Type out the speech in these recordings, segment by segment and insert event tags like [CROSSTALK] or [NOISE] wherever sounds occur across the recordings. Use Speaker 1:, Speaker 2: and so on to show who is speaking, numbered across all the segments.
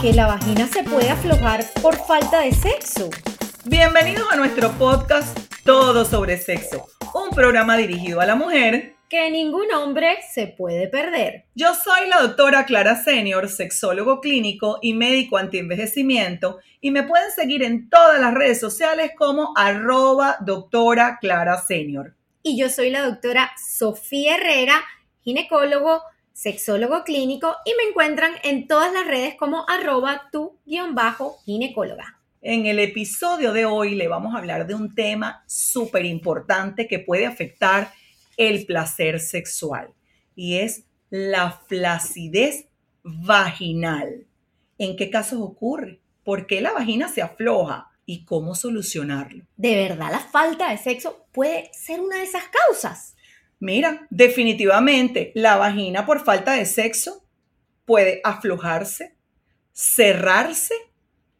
Speaker 1: que la vagina se puede aflojar por falta de sexo.
Speaker 2: Bienvenidos a nuestro podcast Todo sobre Sexo, un programa dirigido a la mujer
Speaker 1: que ningún hombre se puede perder.
Speaker 2: Yo soy la doctora Clara Senior, sexólogo clínico y médico antienvejecimiento, y me pueden seguir en todas las redes sociales como arroba doctora Clara Senior.
Speaker 1: Y yo soy la doctora Sofía Herrera, ginecólogo, sexólogo clínico, y me encuentran en todas las redes como arroba tu-ginecóloga.
Speaker 2: En el episodio de hoy le vamos a hablar de un tema súper importante que puede afectar el placer sexual y es la flacidez vaginal. ¿En qué casos ocurre? ¿Por qué la vagina se afloja? ¿Y cómo solucionarlo?
Speaker 1: ¿De verdad la falta de sexo puede ser una de esas causas?
Speaker 2: Mira, definitivamente la vagina por falta de sexo puede aflojarse, cerrarse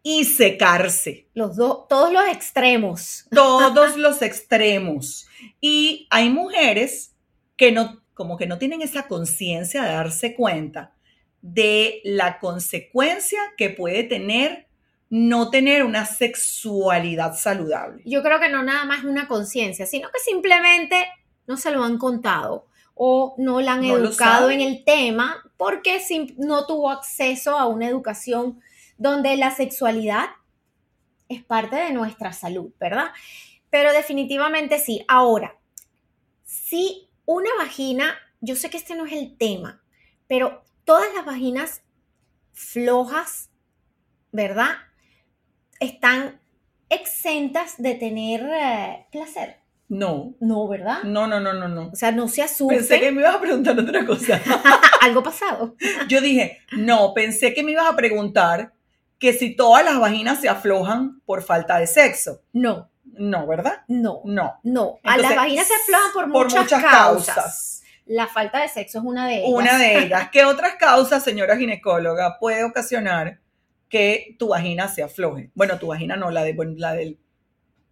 Speaker 2: y secarse.
Speaker 1: Los dos, todos los extremos.
Speaker 2: Todos [LAUGHS] los extremos. Y hay mujeres que no, como que no tienen esa conciencia de darse cuenta de la consecuencia que puede tener no tener una sexualidad saludable.
Speaker 1: Yo creo que no nada más una conciencia, sino que simplemente no se lo han contado o no la han educado en el tema porque no tuvo acceso a una educación donde la sexualidad es parte de nuestra salud, ¿verdad? Pero definitivamente sí. Ahora, si una vagina, yo sé que este no es el tema, pero todas las vaginas flojas, ¿verdad? Están exentas de tener eh, placer.
Speaker 2: No.
Speaker 1: No, ¿verdad?
Speaker 2: No, no, no, no, no.
Speaker 1: O sea, no se asuste.
Speaker 2: Pensé que me ibas a preguntar otra cosa. [LAUGHS]
Speaker 1: Algo pasado.
Speaker 2: Yo dije, no, pensé que me ibas a preguntar que si todas las vaginas se aflojan por falta de sexo.
Speaker 1: No.
Speaker 2: No, ¿verdad?
Speaker 1: No.
Speaker 2: No.
Speaker 1: No. a las vaginas se aflojan por, muchas, causas. La falta de sexo es una de ellas.
Speaker 2: Una de [LAUGHS] ellas. ¿Qué otras causas, señora ginecóloga, puede ocasionar que tu vagina se afloje? Bueno, tu vagina no, la, de, la del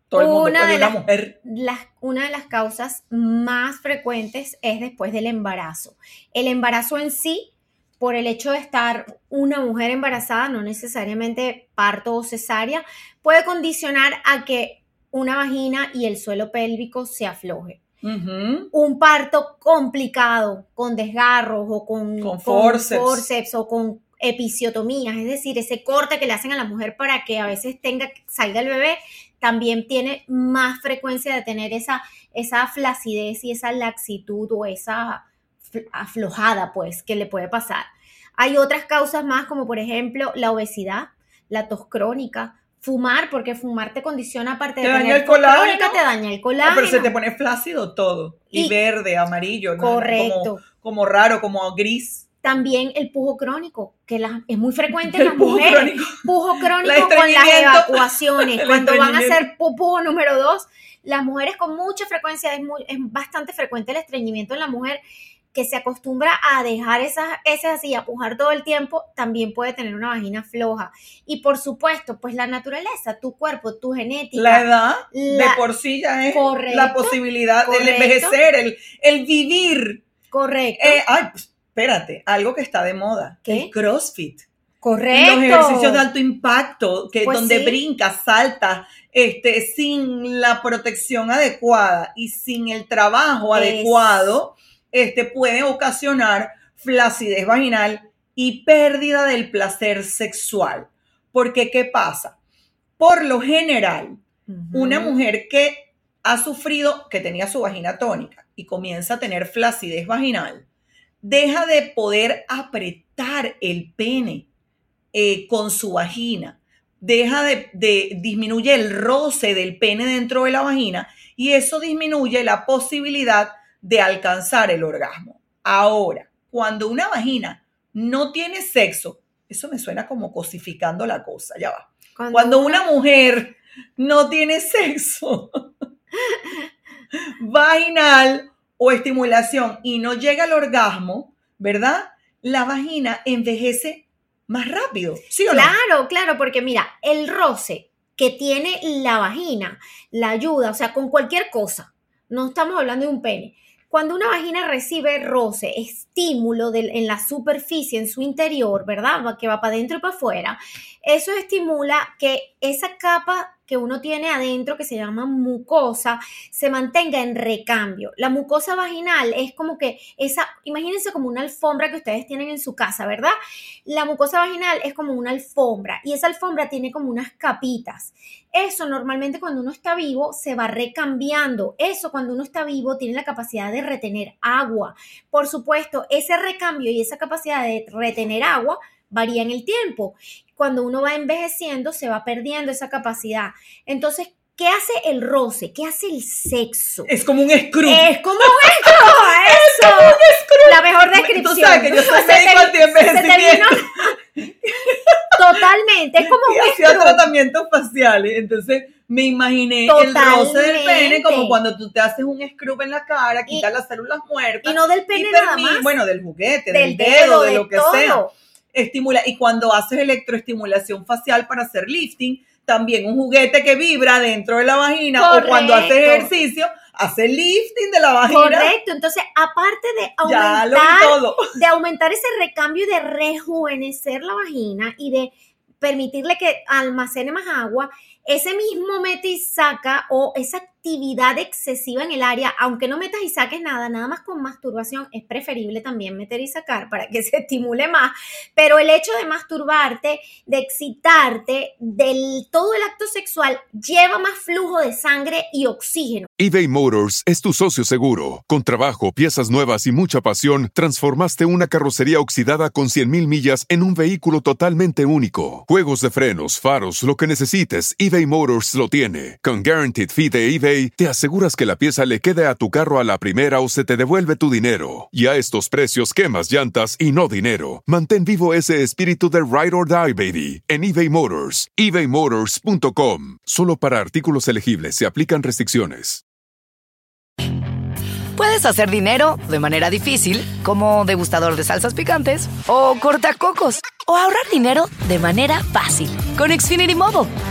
Speaker 2: todo el mundo, una de la mujer.
Speaker 1: Las, una de las causas más frecuentes es después del embarazo. El embarazo en sí por el hecho de estar una mujer embarazada, no necesariamente parto o cesárea, puede condicionar a que una vagina y el suelo pélvico se afloje. Un parto complicado, con desgarros o con,
Speaker 2: con, forceps.
Speaker 1: o con episiotomías, es decir, ese corte que le hacen a la mujer para que a veces tenga, salga el bebé, también tiene más frecuencia de tener esa, esa flacidez y esa laxitud o esa aflojada, pues, que le puede pasar. Hay otras causas más, como por ejemplo la obesidad, la tos crónica, fumar, porque fumar te condiciona aparte de
Speaker 2: te
Speaker 1: daña
Speaker 2: el colágeno,
Speaker 1: te daña el colágeno.
Speaker 2: pero se te pone flácido todo, y, verde, amarillo,
Speaker 1: correcto.
Speaker 2: Como, raro, como gris.
Speaker 1: También el pujo crónico, que es muy frecuente en las mujeres. Crónico. Pujo [LAUGHS] crónico con las evacuaciones. [LAUGHS] Cuando van a hacer pujo número dos, las mujeres con mucha frecuencia, es, muy, es bastante frecuente el estreñimiento en la mujer que se acostumbra a dejar esas heces así, a pujar todo el tiempo, también puede tener una vagina floja. Y por supuesto, pues la naturaleza, tu cuerpo, tu genética.
Speaker 2: La edad de por sí ya es la posibilidad del envejecer, el, el, vivir.
Speaker 1: Correcto.
Speaker 2: Eh, ay, pues, espérate, algo que está de moda.
Speaker 1: ¿Qué?
Speaker 2: El CrossFit.
Speaker 1: Correcto.
Speaker 2: Los ejercicios de alto impacto, que pues donde brincas, saltas, este, sin la protección adecuada y sin el trabajo adecuado, este puede ocasionar flacidez vaginal y pérdida del placer sexual. Porque, ¿qué pasa? Por lo general, una mujer que ha sufrido, que tenía su vagina tónica y comienza a tener flacidez vaginal, deja de poder apretar el pene eh, con su vagina, deja de, de, disminuye el roce del pene dentro de la vagina y eso disminuye la posibilidad de alcanzar el orgasmo. Ahora, cuando una vagina no tiene sexo, eso me suena como cosificando la cosa, ya va. Cuando, una mujer no tiene sexo [LAUGHS] vaginal o estimulación y no llega al orgasmo, ¿verdad? La vagina envejece más rápido, ¿sí o
Speaker 1: no? Claro, claro, porque mira, el roce que tiene la vagina la ayuda, o sea, con cualquier cosa, no estamos hablando de un pene, Cuando una vagina recibe roce, estímulo en la superficie, en su interior, ¿verdad? Que va para adentro y para afuera, eso estimula que esa capa que uno tiene adentro, que se llama mucosa, se mantenga en recambio. La mucosa vaginal es como que esa, imagínense como una alfombra que ustedes tienen en su casa, ¿verdad? La mucosa vaginal es como una alfombra y esa alfombra tiene como unas capitas. Eso normalmente cuando uno está vivo se va recambiando. Eso cuando uno está vivo tiene la capacidad de retener agua. Por supuesto, ese recambio y esa capacidad de retener agua varía en el tiempo. Cuando uno va envejeciendo se va perdiendo esa capacidad. Entonces, ¿Qué hace el roce? ¿Qué hace el sexo?
Speaker 2: Es como un screw.
Speaker 1: Es como un [LAUGHS] eso. Es como un screw. La mejor descripción. Tú sabes que yo soy médico anti-envejecimiento. [LAUGHS] Totalmente, es como
Speaker 2: un y hacía tratamientos faciales, entonces me imaginé el roce del pene como cuando tú te haces un scrub en la cara, quitas las células muertas.
Speaker 1: Y no del pene nada más.
Speaker 2: Bueno, del juguete, del, dedo, de, lo que sea. Estimula. Y cuando haces electroestimulación facial para hacer lifting, también un juguete que vibra dentro de la vagina o cuando haces ejercicio, hace lifting de la vagina.
Speaker 1: Correcto, entonces aparte de aumentar, de aumentar ese recambio y de rejuvenecer la vagina y de permitirle que almacene más agua, ese mismo mete y saca o esa actividad excesiva en el área, aunque no metas y saques nada, nada más con masturbación, es preferible también meter y sacar para que [LAUGHS] se estimule más, pero el hecho de masturbarte, de excitarte, del todo el acto sexual, lleva más flujo de sangre y oxígeno.
Speaker 3: eBay Motors es tu socio seguro. Con trabajo, piezas nuevas y mucha pasión, transformaste una carrocería oxidada con 100.000 millas en un vehículo totalmente único. Juegos de frenos, faros, lo que necesites, eBay Motors lo tiene. Con Guaranteed Fee de eBay, te aseguras que la pieza le quede a tu carro a la primera o se te devuelve tu dinero. Y a estos precios, quemas llantas y no dinero. Mantén vivo ese espíritu de Ride or Die, baby, en eBay Motors. ebaymotors.com. Solo para artículos elegibles se aplican restricciones.
Speaker 4: Puedes hacer dinero de manera difícil, como degustador de salsas picantes, o cortacocos, o ahorrar dinero de manera fácil con Xfinity Mobile.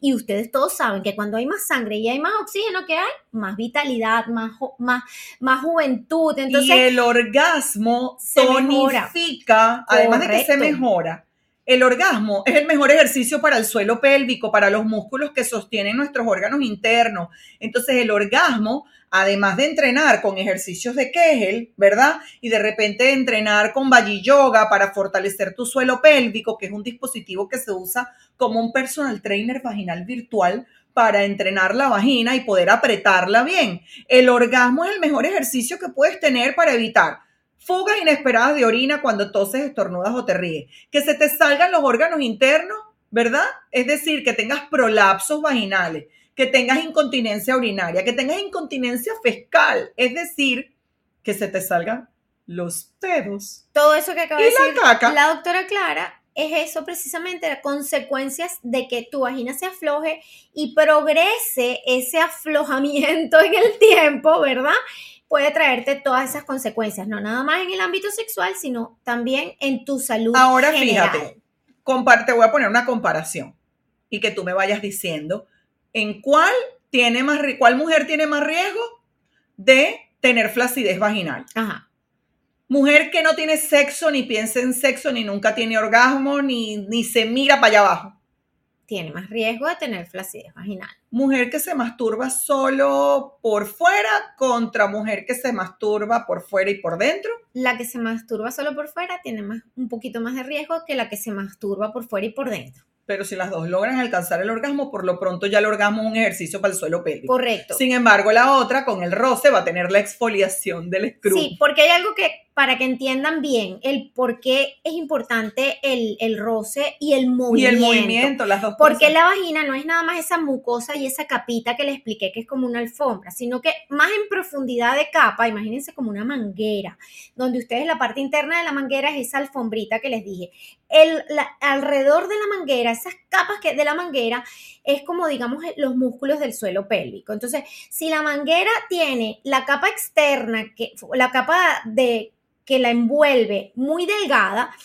Speaker 1: Y ustedes todos saben que cuando hay más sangre y hay más oxígeno que hay, más vitalidad, más, más, más juventud. Entonces, y
Speaker 2: el orgasmo se tonifica, además de que se mejora. El orgasmo es el mejor ejercicio para el suelo pélvico, para los músculos que sostienen nuestros órganos internos. Entonces, el orgasmo además de entrenar con ejercicios de Kegel, ¿verdad? Y de repente entrenar con Bayi Yoga para fortalecer tu suelo pélvico, que es un dispositivo que se usa como un personal trainer vaginal virtual para entrenar la vagina y poder apretarla bien. El orgasmo es el mejor ejercicio que puedes tener para evitar fugas inesperadas de orina cuando toses, estornudas o te ríes. Que se te salgan los órganos internos, ¿verdad? Es decir, que tengas prolapsos vaginales que tengas incontinencia urinaria, que tengas incontinencia fescal, es decir, que se te salgan los pedos.
Speaker 1: Todo eso que acaba de decir la, la doctora Clara es eso precisamente, las consecuencias de que tu vagina se afloje y progrese ese aflojamiento en el tiempo, ¿verdad? Puede traerte todas esas consecuencias, no nada más en el ámbito sexual, sino también en tu salud.
Speaker 2: Ahora fíjate, comparte, voy a poner una comparación y que tú me vayas diciendo en cuál tiene más cuál mujer tiene más riesgo de tener flacidez vaginal. Ajá. Mujer que no tiene sexo, ni piensa en sexo, ni nunca tiene orgasmo, ni, ni se mira para allá abajo.
Speaker 1: Tiene más riesgo de tener flacidez vaginal.
Speaker 2: Mujer que se masturba solo por fuera contra mujer que se masturba por fuera y por dentro.
Speaker 1: La que se masturba solo por fuera tiene más, un poquito más de riesgo que la que se masturba por fuera y por dentro
Speaker 2: pero si las dos logran alcanzar el orgasmo, por lo pronto ya el orgasmo es un ejercicio para el suelo pélvico.
Speaker 1: Correcto.
Speaker 2: Sin embargo, la otra, con el roce, va a tener la exfoliación del screw.
Speaker 1: Sí, porque hay algo que para que entiendan bien el por qué es importante el, roce y el movimiento.
Speaker 2: Y el movimiento, las dos
Speaker 1: Porque la vagina no es nada más esa mucosa y esa capita que les expliqué que es como una alfombra, sino que más en profundidad de capa, imagínense como una manguera, donde ustedes la parte interna de la manguera es esa alfombrita que les dije. El, alrededor de la manguera, esas capas que, de la manguera, es como digamos los músculos del suelo pélvico. Entonces, si la manguera tiene la capa externa, que, la capa de que la envuelve muy delgada,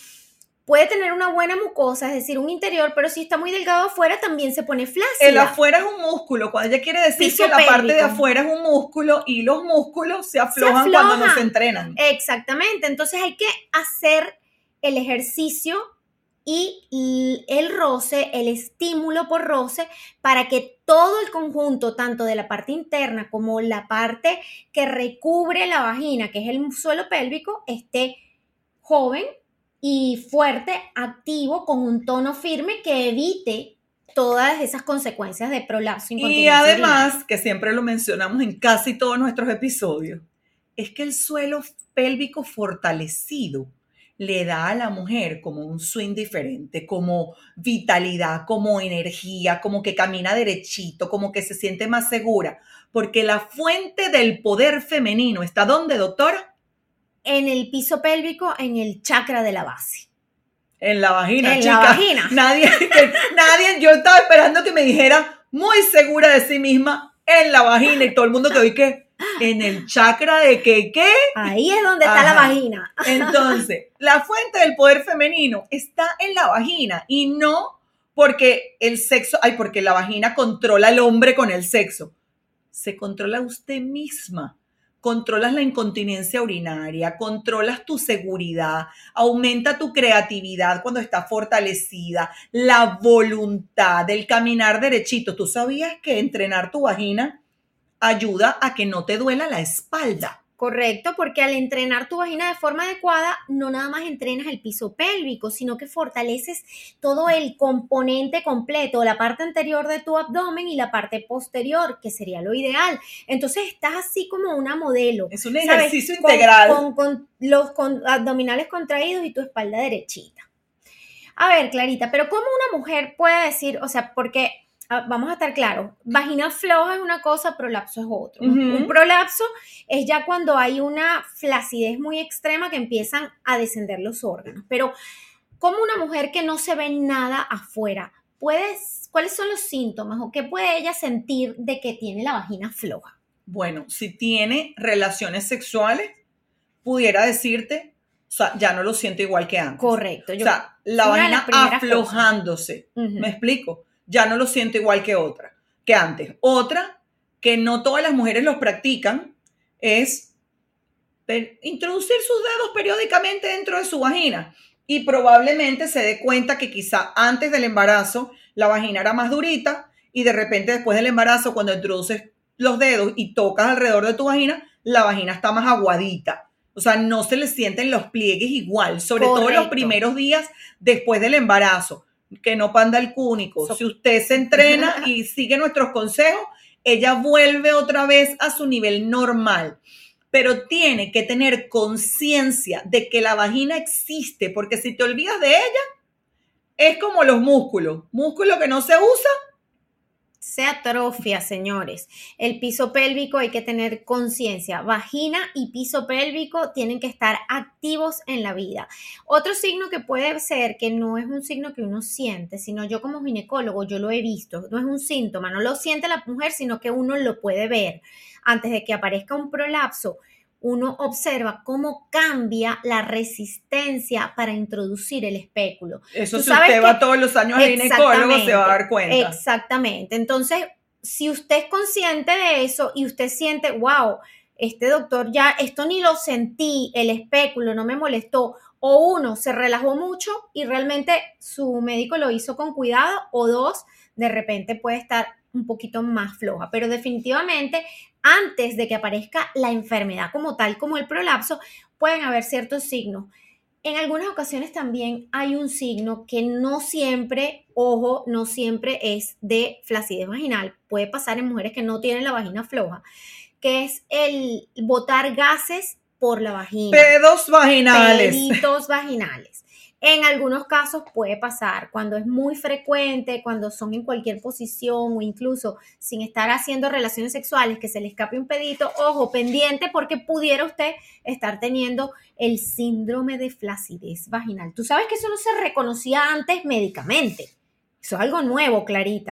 Speaker 1: puede tener una buena mucosa, es decir, un interior, pero si está muy delgado afuera también se pone flácida.
Speaker 2: El afuera es un músculo, cuando ella quiere decir que la parte de afuera es un músculo y los músculos se aflojan, cuando no se entrenan.
Speaker 1: Exactamente, entonces hay que hacer el ejercicio y el roce, el estímulo por roce, para que todo el conjunto, tanto de la parte interna como la parte que recubre la vagina, que es el suelo pélvico, esté joven y fuerte, activo, con un tono firme que evite todas esas consecuencias de prolapso.
Speaker 2: Y además, que siempre lo mencionamos en casi todos nuestros episodios, es que el suelo pélvico fortalecido le da a la mujer como un swing diferente, como vitalidad, como energía, como que camina derechito, como que se siente más segura. Porque la fuente del poder femenino está ¿dónde, doctora?
Speaker 1: En el piso pélvico, en el chakra de la base.
Speaker 2: En la vagina,
Speaker 1: en la vagina. [LAUGHS]
Speaker 2: Nadie, nadie, yo estaba esperando que me dijera muy segura de sí misma en la vagina y todo el mundo que oí que en el chakra de que qué.
Speaker 1: Ahí es donde está la vagina. [LAUGHS]
Speaker 2: Entonces, la fuente del poder femenino está en la vagina y no porque el sexo, ay, porque la vagina controla al hombre con el sexo. Se controla usted misma. Controlas la incontinencia urinaria, controlas tu seguridad, aumenta tu creatividad cuando está fortalecida, la voluntad, el caminar derechito. ¿Tú sabías que entrenar tu vagina ayuda a que no te duela la espalda.
Speaker 1: Correcto, porque al entrenar tu vagina de forma adecuada, no nada más entrenas el piso pélvico, sino que fortaleces todo el componente completo, la parte anterior de tu abdomen y la parte posterior, que sería lo ideal. Entonces estás así como una modelo.
Speaker 2: Es un ejercicio integral.
Speaker 1: Con, los abdominales contraídos y tu espalda derechita. A ver, Clarita, pero ¿cómo una mujer puede decir, o sea, porque vamos a estar claros, vagina floja es una cosa, prolapso es otro. Un prolapso es ya cuando hay una flacidez muy extrema que empiezan a descender los órganos. Pero, como una mujer que no se ve nada afuera, ¿puedes, ¿cuáles son los síntomas o qué puede ella sentir de que tiene la vagina floja?
Speaker 2: Bueno, si tiene relaciones sexuales, pudiera decirte, o sea, ya no lo siento igual que antes.
Speaker 1: Correcto.
Speaker 2: o sea, la vagina aflojándose. ¿Me explico? Ya no lo siento igual que otra, que antes. Otra, que no todas las mujeres los practican, es introducir sus dedos periódicamente dentro de su vagina y probablemente se dé cuenta que quizá antes del embarazo la vagina era más durita y de repente después del embarazo cuando introduces los dedos y tocas alrededor de tu vagina, la vagina está más aguadita. O sea, no se le sienten los pliegues igual, sobre todo los primeros días después del embarazo que no panda el cúnico. Si usted se entrena [LAUGHS] y sigue nuestros consejos, ella vuelve otra vez a su nivel normal. Pero tiene que tener conciencia de que la vagina existe, porque si te olvidas de ella, es como los músculos. Músculo que no se usa,
Speaker 1: se atrofia, señores. El piso pélvico hay que tener conciencia. Vagina y piso pélvico tienen que estar activos en la vida. Otro signo que puede ser, que no es un signo que uno siente, sino yo como ginecólogo, yo lo he visto, no es un síntoma, no lo siente la mujer, sino que uno lo puede ver antes de que aparezca un prolapso uno observa cómo cambia la resistencia para introducir el espéculo.
Speaker 2: Eso si usted va todos los años al ginecólogo se va a dar cuenta.
Speaker 1: Exactamente. Entonces, si usted es consciente de eso y usted siente, wow, este doctor ya, esto ni lo sentí, el espéculo no me molestó, o uno, se relajó mucho y realmente su médico lo hizo con cuidado, o dos, de repente puede estar un poquito más floja, pero definitivamente antes de que aparezca la enfermedad como tal, como el prolapso, pueden haber ciertos signos. En algunas ocasiones también hay un signo que no siempre, ojo, no siempre es de flacidez vaginal. Puede pasar en mujeres que no tienen la vagina floja, que es el botar gases por la vagina.
Speaker 2: Pedos vaginales.
Speaker 1: Peditos vaginales. En algunos casos puede pasar cuando es muy frecuente, cuando son en cualquier posición o incluso sin estar haciendo relaciones sexuales, que se le escape un pedito, ojo, pendiente porque pudiera usted estar teniendo el síndrome de flacidez vaginal. Tú sabes que eso no se reconocía antes médicamente. Eso es algo nuevo, Clarita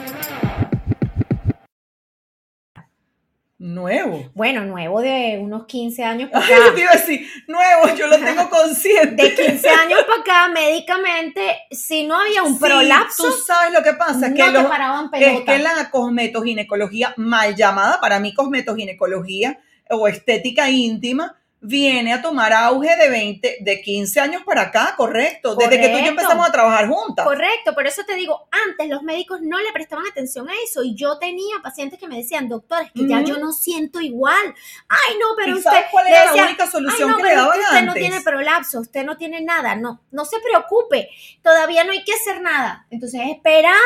Speaker 2: Nuevo.
Speaker 1: Bueno, nuevo de unos 15 años [LAUGHS] para
Speaker 2: acá. Ay, te iba a decir, nuevo, yo lo tengo consciente.
Speaker 1: De 15 [LAUGHS] años para acá, médicamente, si no había un prolapso.
Speaker 2: Tú sabes lo que pasa,
Speaker 1: no
Speaker 2: que,
Speaker 1: te paraban
Speaker 2: es que la cosmetoginecología, mal llamada para mí cosmetoginecología o estética íntima, viene a tomar auge de 20, de 15 años para acá, correcto, desde que tú y yo empezamos a trabajar juntas.
Speaker 1: Correcto, por eso te digo, antes los médicos no le prestaban atención a eso y yo tenía pacientes que me decían, doctor, es que ya yo no siento igual. Ay, no, pero usted
Speaker 2: ¿sabes cuál era la única solución que le daban
Speaker 1: usted no tiene prolapso, usted no tiene nada, no, no se preocupe, todavía no hay que hacer nada. Entonces esperaban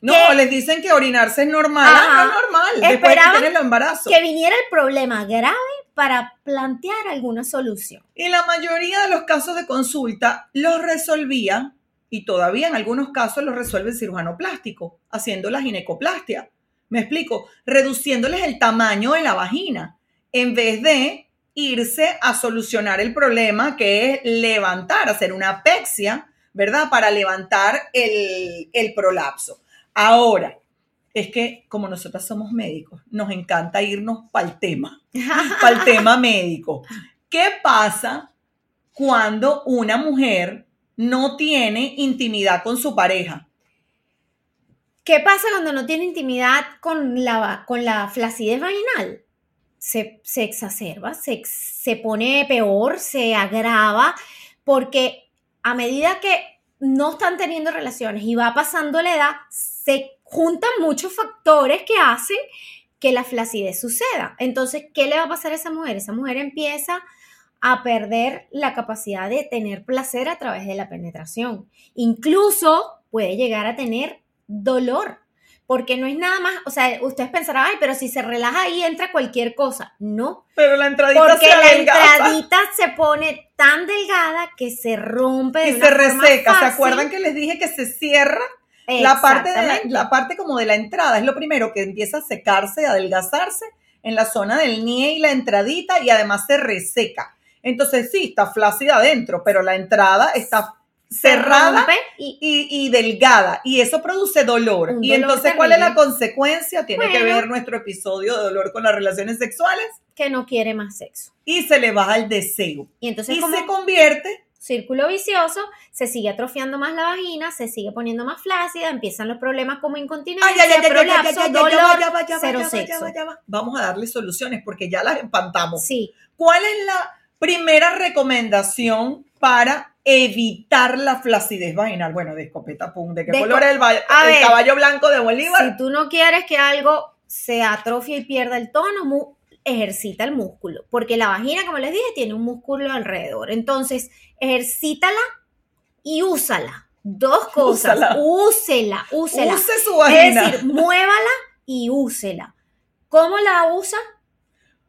Speaker 2: no, les dicen que orinarse es normal. no es normal. Después de tener el embarazo.
Speaker 1: Que viniera el problema grave para plantear alguna solución.
Speaker 2: Y la mayoría de los casos de consulta los resolvía, y todavía en algunos casos los resuelve el cirujano plástico, haciendo la ginecoplastia. Me explico, reduciéndoles el tamaño de la vagina, en vez de irse a solucionar el problema que es levantar, hacer una pexia, ¿verdad? Para levantar el, el prolapso. Ahora, es que como nosotras somos médicos, nos encanta irnos para el tema, [LAUGHS] para el tema médico. ¿Qué pasa cuando una mujer no tiene intimidad con su pareja?
Speaker 1: ¿Qué pasa cuando no tiene intimidad con la, con la flacidez vaginal? Se, exacerba, se, se pone peor, se agrava, porque a medida que no están teniendo relaciones y va pasando la edad, se juntan muchos factores que hacen que la flacidez suceda. Entonces, ¿qué le va a pasar a esa mujer? Esa mujer empieza a perder la capacidad de tener placer a través de la penetración. Incluso puede llegar a tener dolor, porque no es nada más, o sea, ustedes pensarán, ay, pero si se relaja ahí entra cualquier cosa. No.
Speaker 2: Pero la entradita
Speaker 1: Porque la entradita se pone tan delgada que se rompe.
Speaker 2: y se reseca. ¿Se acuerdan que les dije que se cierra? La parte, de la, parte como de la entrada es lo primero que empieza a secarse, a adelgazarse en la zona del nie y la entradita y además se reseca. Entonces sí, está flácida adentro, pero la entrada está cerrada y, delgada y eso produce dolor. y entonces, ¿cuál es la consecuencia? Tiene que ver nuestro episodio de dolor con las relaciones sexuales.
Speaker 1: Que no quiere más sexo.
Speaker 2: Y se le baja el deseo.
Speaker 1: Y entonces
Speaker 2: y se convierte
Speaker 1: círculo vicioso, se sigue atrofiando más la vagina, se sigue poniendo más flácida, empiezan los problemas como incontinencia, prolapso, dolor, cero sexo.
Speaker 2: Vamos a darle soluciones porque ya las empantamos.
Speaker 1: Sí.
Speaker 2: ¿Cuál es la primera recomendación para evitar la flacidez vaginal? Bueno, de escopeta pum, ¿de qué color es el, el caballo blanco de Bolívar?
Speaker 1: Si tú no quieres que algo se atrofie y pierda el tono, ejercita el músculo, porque la vagina, como les dije, tiene un músculo alrededor. Entonces, ejercítala y úsala. Dos cosas. Úsela, úsela.
Speaker 2: Use su vagina.
Speaker 1: Es decir, muévala y úsela. ¿Cómo la usa?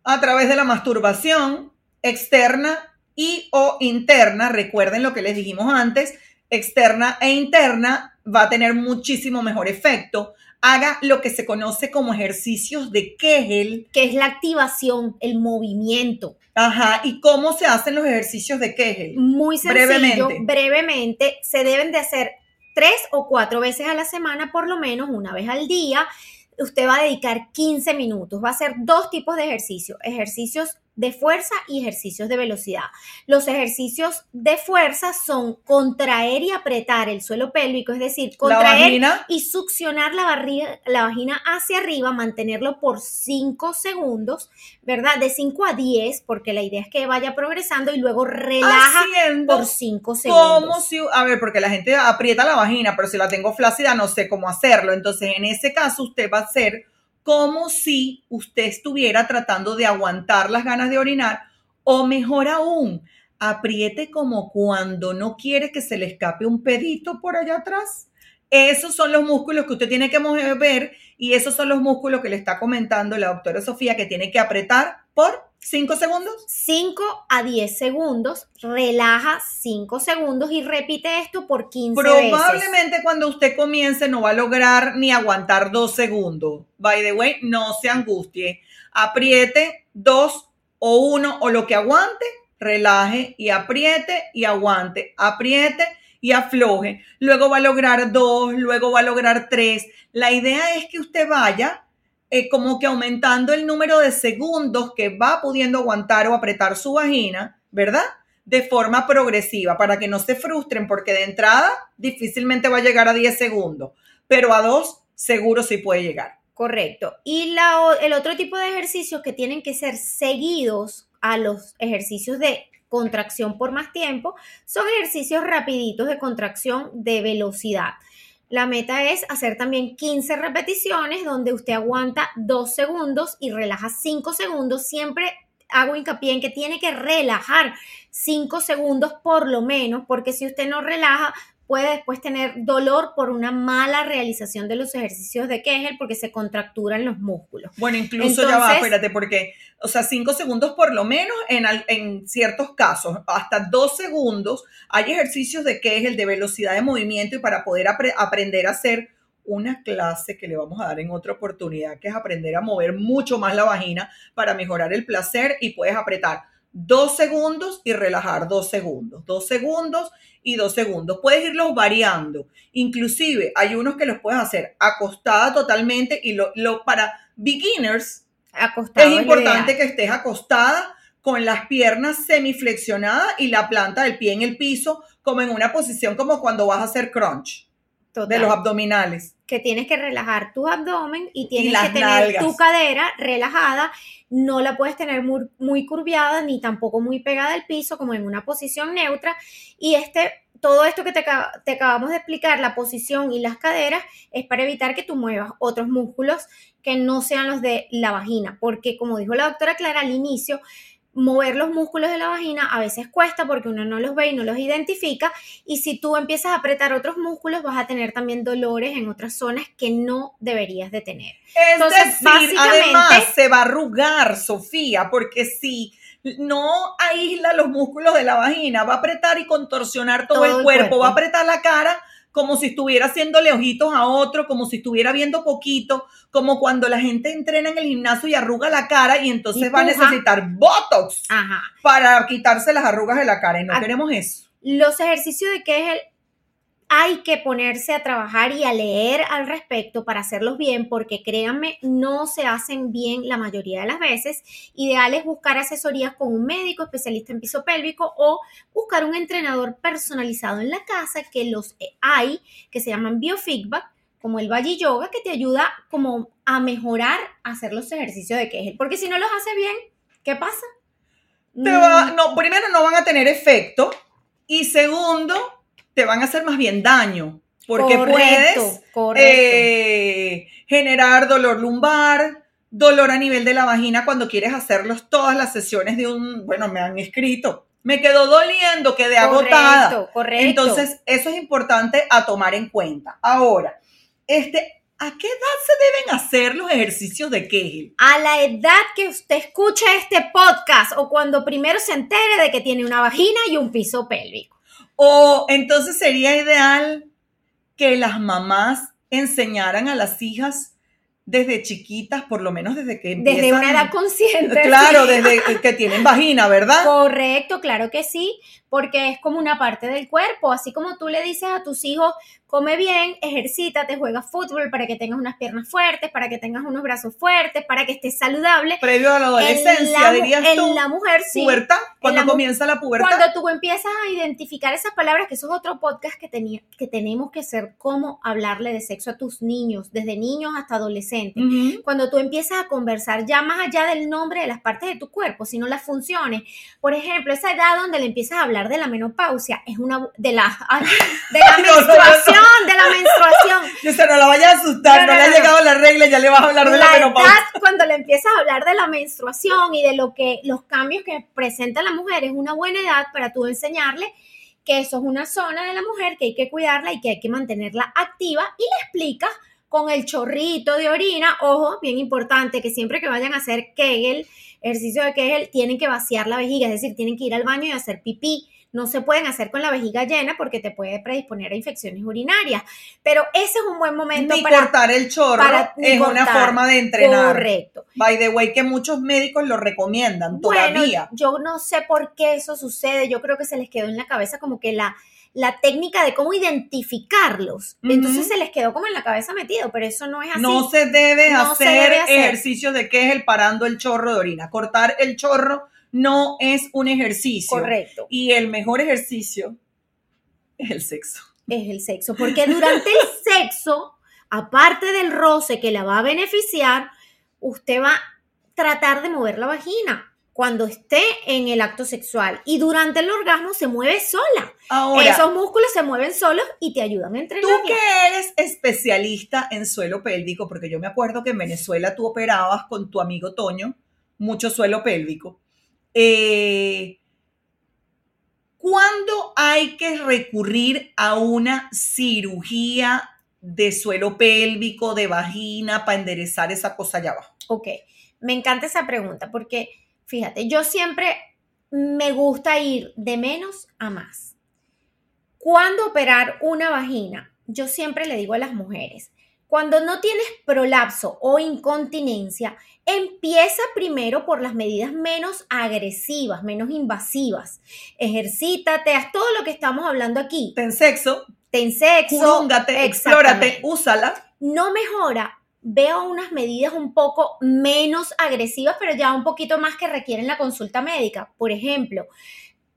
Speaker 2: A través de la masturbación externa y o interna. Recuerden lo que les dijimos antes, externa e interna va a tener muchísimo mejor efecto. Haga lo que se conoce como ejercicios de Kegel.
Speaker 1: Que es la activación, el movimiento.
Speaker 2: Ajá, ¿y cómo se hacen los ejercicios de Kegel?
Speaker 1: Muy sencillo, brevemente. brevemente. Se deben de hacer tres o cuatro veces a la semana, por lo menos una vez al día. Usted va a dedicar 15 minutos. Va a hacer dos tipos de ejercicios. Ejercicios de fuerza y ejercicios de velocidad. Los ejercicios de fuerza son contraer y apretar el suelo pélvico, es decir, contraer y succionar la, la vagina hacia arriba, mantenerlo por 5 segundos, ¿verdad? De 5 a 10, porque la idea es que vaya progresando y luego relaja por 5 segundos.
Speaker 2: Como si, a ver, porque la gente aprieta la vagina, pero si la tengo flácida no sé cómo hacerlo. Entonces, en ese caso, usted va a hacer como si usted estuviera tratando de aguantar las ganas de orinar o mejor aún, apriete como cuando no quiere que se le escape un pedito por allá atrás. Esos son los músculos que usted tiene que mover y esos son los músculos que le está comentando la doctora Sofía que tiene que apretar por 5 segundos.
Speaker 1: 5 a 10 segundos, relaja 5 segundos y repite esto por 15
Speaker 2: Probablemente cuando usted comience no va a lograr ni aguantar 2 segundos. By the way, no se angustie. Apriete 2 o 1 o lo que aguante, relaje y apriete y aguante. Apriete y afloje. Luego va a lograr 2, luego va a lograr 3. La idea es que usted vaya eh, como que aumentando el número de segundos que va pudiendo aguantar o apretar su vagina, ¿verdad? De forma progresiva, para que no se frustren, porque de entrada difícilmente va a llegar a 10 segundos, pero a 2 seguro sí puede llegar.
Speaker 1: Correcto. Y el otro tipo de ejercicios que tienen que ser seguidos a los ejercicios de contracción por más tiempo son ejercicios rapiditos de contracción de velocidad. La meta es hacer también 15 repeticiones donde usted aguanta 2 segundos y relaja 5 segundos. Siempre hago hincapié en que tiene que relajar 5 segundos por lo menos, porque si usted no relaja, puede después tener dolor por una mala realización de los ejercicios de Kegel porque se contracturan los músculos.
Speaker 2: Bueno, incluso ya va, espérate, porque, o sea, cinco segundos por lo menos en, en ciertos casos, hasta dos segundos, hay ejercicios de Kegel de velocidad de movimiento y para poder aprender a hacer una clase que le vamos a dar en otra oportunidad, que es aprender a mover mucho más la vagina para mejorar el placer y puedes apretar dos segundos y relajar dos segundos, dos segundos y dos segundos. Puedes irlos variando. Inclusive hay unos que los puedes hacer acostada totalmente y lo, para beginners es importante que estés acostada con las piernas semiflexionadas y la planta del pie en el piso, como en una posición como cuando vas a hacer crunch de los abdominales.
Speaker 1: Que tienes que relajar tu abdomen y tienes que tener tu cadera relajada. No la puedes tener muy, muy, curviada ni tampoco muy pegada al piso, como en una posición neutra. Y este, todo esto que te, te acabamos de explicar, la posición y las caderas, es para evitar que tú muevas otros músculos que no sean los de la vagina. Porque, como dijo la doctora Clara al inicio, mover los músculos de la vagina a veces cuesta porque uno no los ve y no los identifica y si tú empiezas a apretar otros músculos vas a tener también dolores en otras zonas que no deberías de tener.
Speaker 2: Entonces, básicamente, además se va a arrugar, Sofía, porque si no aísla los músculos de la vagina, va a apretar y contorsionar todo, el, cuerpo, va a apretar la cara como si estuviera haciéndole ojitos a otro, como si estuviera viendo poquito, como cuando la gente entrena en el gimnasio y arruga la cara y entonces va a necesitar Botox para quitarse las arrugas de la cara y no queremos eso.
Speaker 1: Los ejercicios de que es el hay que ponerse a trabajar y a leer al respecto para hacerlos bien, porque créanme, no se hacen bien la mayoría de las veces. Ideal es buscar asesorías con un médico especialista en piso pélvico o buscar un entrenador personalizado en la casa, que los hay, que se llaman biofeedback, como el Valle Yoga, que te ayuda como a mejorar hacer los ejercicios de Kegel. Porque si no los hace bien, ¿qué pasa?
Speaker 2: Mm. no, primero no van a tener efecto y segundo, te van a hacer más bien daño, porque puedes eh, generar dolor lumbar, dolor a nivel de la vagina cuando quieres hacerlos todas las sesiones de un, bueno, me han escrito, me quedó doliendo, quedé agotada. Correcto. Entonces, eso es importante a tomar en cuenta. Ahora, este, ¿A qué edad se deben hacer los ejercicios de Kegel?
Speaker 1: A la edad que usted escuche este podcast o cuando primero se entere de que tiene una vagina y un piso pélvico.
Speaker 2: O entonces sería ideal que las mamás enseñaran a las hijas desde chiquitas, por lo menos desde que
Speaker 1: empiezan. Desde una edad consciente.
Speaker 2: Claro, desde que tienen vagina, ¿verdad?
Speaker 1: Correcto, claro que sí, porque es como una parte del cuerpo, así como tú le dices a tus hijos, come bien, ejercítate, juega fútbol para que tengas unas piernas fuertes, para que tengas unos brazos fuertes, para que estés saludable.
Speaker 2: Previo a la adolescencia, dirías tú.
Speaker 1: En la mujer, sí.
Speaker 2: Pubertad, cuando comienza la pubertad.
Speaker 1: Cuando tú empiezas a identificar esas palabras, que eso es otro podcast que, tenía, que tenemos que hacer, cómo hablarle de sexo a tus niños, desde niños hasta adolescentes. Cuando tú empiezas a conversar ya más allá del nombre de las partes de tu cuerpo, sino las funciones. Por ejemplo, esa edad donde le empiezas a hablar de la menopausia, es una, de la, [LAUGHS] de [LAUGHS] la menstruación de la menstruación. [LAUGHS]
Speaker 2: No la vaya a asustar, no, le ha llegado la regla, ya le vas a hablar de la, menopausia.
Speaker 1: cuando le empiezas a hablar de la menstruación y de lo que, los cambios que presenta la mujer, es una buena edad para tú enseñarle que eso es una zona de la mujer que hay que cuidarla y que hay que mantenerla activa y le explicas con el chorrito de orina, ojo, bien importante, que siempre que vayan a hacer Kegel, ejercicio de Kegel, tienen que vaciar la vejiga, es decir, tienen que ir al baño y hacer pipí no se pueden hacer con la vejiga llena porque te puede predisponer a infecciones urinarias. Pero ese es un buen momento
Speaker 2: ni
Speaker 1: para
Speaker 2: cortar el chorro es una forma de entrenar.
Speaker 1: Correcto.
Speaker 2: By the way, que muchos médicos lo recomiendan todavía.
Speaker 1: yo no sé por qué eso sucede. Yo creo que se les quedó en la cabeza como que la la técnica de cómo identificarlos. Entonces se les quedó como en la cabeza metido, pero eso no es así.
Speaker 2: No se debe, hacer, ejercicio de qué es el parando el chorro de orina. Cortar el chorro no es un ejercicio.
Speaker 1: Correcto.
Speaker 2: Y el mejor ejercicio es el sexo.
Speaker 1: Es el sexo, porque durante el [LAUGHS] sexo, aparte del roce que la va a beneficiar, usted va a tratar de mover la vagina cuando esté en el acto sexual y durante el orgasmo se mueve sola. Ahora, Esos músculos se mueven solos y te ayudan a entrenar.
Speaker 2: Tú que eres especialista en suelo pélvico, porque yo me acuerdo que en Venezuela tú operabas con tu amigo Toño mucho suelo pélvico. Eh, ¿Cuándo hay que recurrir a una cirugía de suelo pélvico, de vagina, para enderezar esa cosa allá abajo?
Speaker 1: Ok, me encanta esa pregunta porque, fíjate, yo siempre me gusta ir de menos a más. ¿Cuándo operar una vagina? Yo siempre le digo a las mujeres, cuando no tienes prolapso o incontinencia, empieza primero por las medidas menos agresivas, menos invasivas. Ejercítate, haz todo lo que estamos hablando aquí.
Speaker 2: Ten sexo.
Speaker 1: Ten sexo.
Speaker 2: Curúngate, explórate, úsala.
Speaker 1: No mejora. Veo unas medidas un poco menos agresivas, pero ya un poquito más que requieren la consulta médica. Por ejemplo,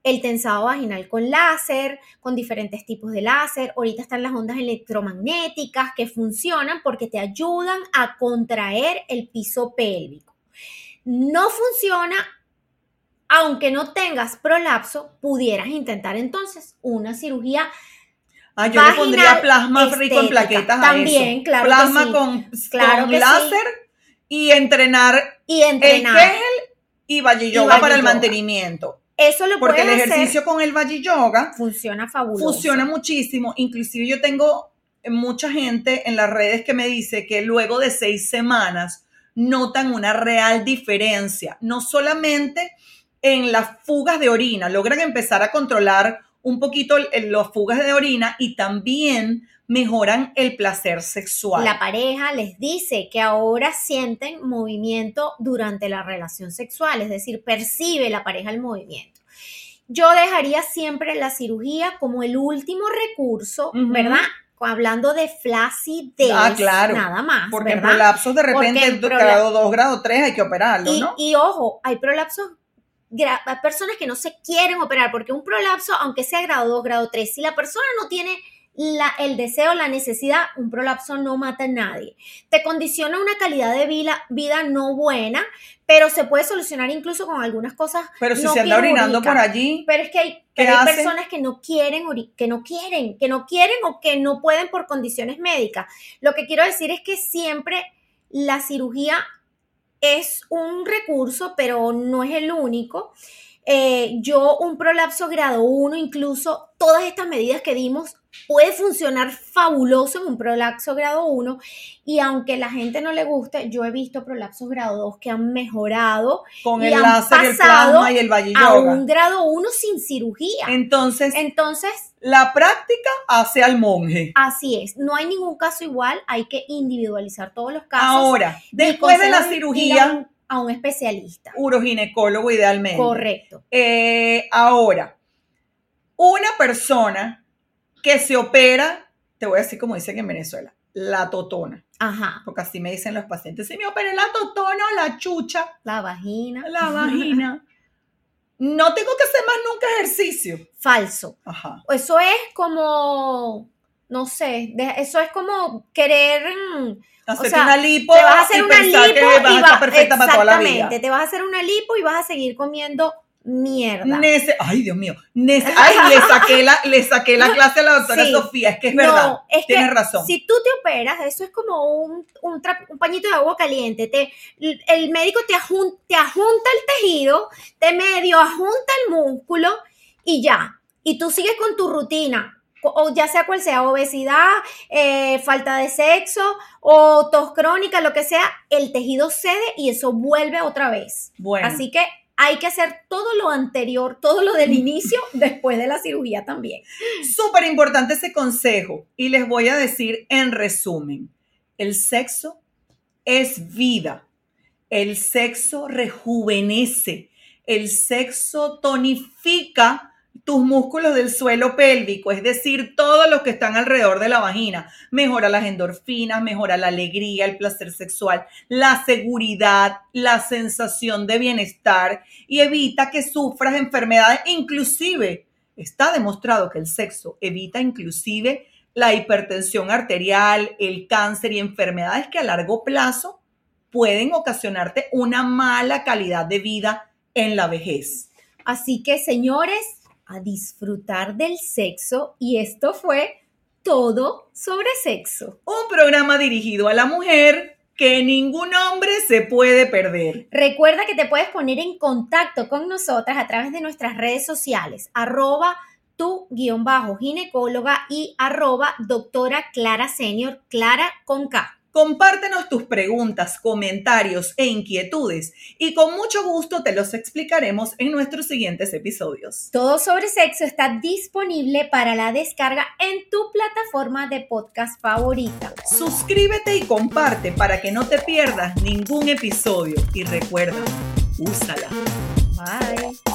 Speaker 1: el tensado vaginal con láser, con diferentes tipos de láser. Ahorita están las ondas electromagnéticas que funcionan porque te ayudan a contraer el piso pélvico. No funciona, aunque no tengas prolapso, pudieras intentar entonces una cirugía.
Speaker 2: Ah, yo le pondría plasma rico en plaquetas
Speaker 1: También, claro.
Speaker 2: Plasma con, claro láser y entrenar,
Speaker 1: y entrenar.
Speaker 2: el kegel y valle yoga para el mantenimiento.
Speaker 1: Eso lo
Speaker 2: Porque el ejercicio con el Valle Yoga
Speaker 1: funciona fabuloso.
Speaker 2: Funciona muchísimo. Inclusive yo tengo mucha gente en las redes que me dice que luego de seis semanas notan una real diferencia. No solamente en las fugas de orina, logran empezar a controlar un poquito las fugas de orina y también mejoran el placer sexual.
Speaker 1: La pareja les dice que ahora sienten movimiento durante la relación sexual, es decir, percibe la pareja el movimiento. Yo dejaría siempre la cirugía como el último recurso, ¿verdad? Hablando de flacidez, ah, claro. nada más.
Speaker 2: Porque en prolapsos de repente, grado 2, grado 3, hay que operarlo, ¿no?
Speaker 1: Y ojo, hay prolapsos personas que no se quieren operar, porque un prolapso, aunque sea grado 2, grado 3, si la persona no tiene el deseo, la necesidad, un prolapso no mata a nadie. Te condiciona una calidad de vida, vida no buena, pero se puede solucionar incluso con algunas cosas.
Speaker 2: Pero si se anda orinando por allí.
Speaker 1: Pero es que hay, hay personas que no quieren, que no quieren, que no quieren o que no pueden por condiciones médicas. Lo que quiero decir es que siempre la cirugía es un recurso, pero no es el único. Eh, yo un prolapso grado 1, incluso todas estas medidas que dimos puede funcionar fabuloso en un prolapso grado 1 y aunque la gente no le guste, yo he visto prolapsos grado 2 que han mejorado
Speaker 2: con
Speaker 1: y
Speaker 2: el
Speaker 1: han
Speaker 2: láser, el plasma y el
Speaker 1: a
Speaker 2: yoga.
Speaker 1: un grado 1 sin cirugía.
Speaker 2: Entonces,
Speaker 1: Entonces,
Speaker 2: la práctica hace al monje.
Speaker 1: así es, no hay ningún caso igual, hay que individualizar todos los casos.
Speaker 2: Ahora, después de la cirugía,
Speaker 1: a un, a un especialista.
Speaker 2: uroginecólogo idealmente.
Speaker 1: Correcto.
Speaker 2: Eh, ahora, una persona que se opera, te voy a decir como dicen en Venezuela, la totona.
Speaker 1: Ajá.
Speaker 2: Porque así me dicen los pacientes, si me operé la totona o la chucha,
Speaker 1: La vagina.
Speaker 2: la vagina. [LAUGHS] No tengo que hacer más nunca ejercicio.
Speaker 1: Falso.
Speaker 2: Ajá.
Speaker 1: Eso es como, no sé, de- eso es como querer... mm,
Speaker 2: Hacerte
Speaker 1: sea,
Speaker 2: una lipo
Speaker 1: te vas a hacer
Speaker 2: y
Speaker 1: una lipo
Speaker 2: vas a estar perfecta para toda la vida.
Speaker 1: exactamente, te vas a hacer una lipo y vas a seguir comiendo mierda.
Speaker 2: Nece- Ay, Dios mío. Nece- Ay, le saqué, la, le saqué la [LAUGHS] clase a la doctora
Speaker 1: Sí.
Speaker 2: Sofía. Es que es
Speaker 1: No,
Speaker 2: verdad.
Speaker 1: es que
Speaker 2: Tienes razón.
Speaker 1: Si tú te operas, eso es como un, un, pañito de agua caliente. Te, el médico te, ajun- te ajunta el tejido, te medio ajunta el músculo y ya. Y tú sigues con tu rutina. O o ya sea cual sea, obesidad, eh, falta de sexo o tos crónica, lo que sea, el tejido cede y eso vuelve otra vez.
Speaker 2: Bueno.
Speaker 1: Así que hay que hacer todo lo anterior, todo lo del [LAUGHS] inicio, después de la cirugía también.
Speaker 2: Súper importante ese consejo y les voy a decir en resumen, el sexo es vida, el sexo rejuvenece, el sexo tonifica tus músculos del suelo pélvico, es decir, todos los que están alrededor de la vagina. Mejora las endorfinas, mejora la alegría, el placer sexual, la seguridad, la sensación de bienestar y evita que sufras enfermedades, inclusive está demostrado que el sexo evita inclusive la hipertensión arterial, el cáncer y enfermedades que a largo plazo pueden ocasionarte una mala calidad de vida en la vejez.
Speaker 1: Así que, señores, a disfrutar del sexo y esto fue todo sobre sexo.
Speaker 2: Un programa dirigido a la mujer que ningún hombre se puede perder.
Speaker 1: Recuerda que te puedes poner en contacto con nosotras a través de nuestras redes sociales, arroba tu guion bajo ginecóloga y arroba doctora Clara Senior, Clara con K.
Speaker 2: Compártenos tus preguntas, comentarios e inquietudes y con mucho gusto te los explicaremos en nuestros siguientes episodios.
Speaker 1: Todo sobre sexo está disponible para la descarga en tu plataforma de podcast favorita.
Speaker 2: Suscríbete y comparte para que no te pierdas ningún episodio y recuerda, úsala.
Speaker 1: Bye.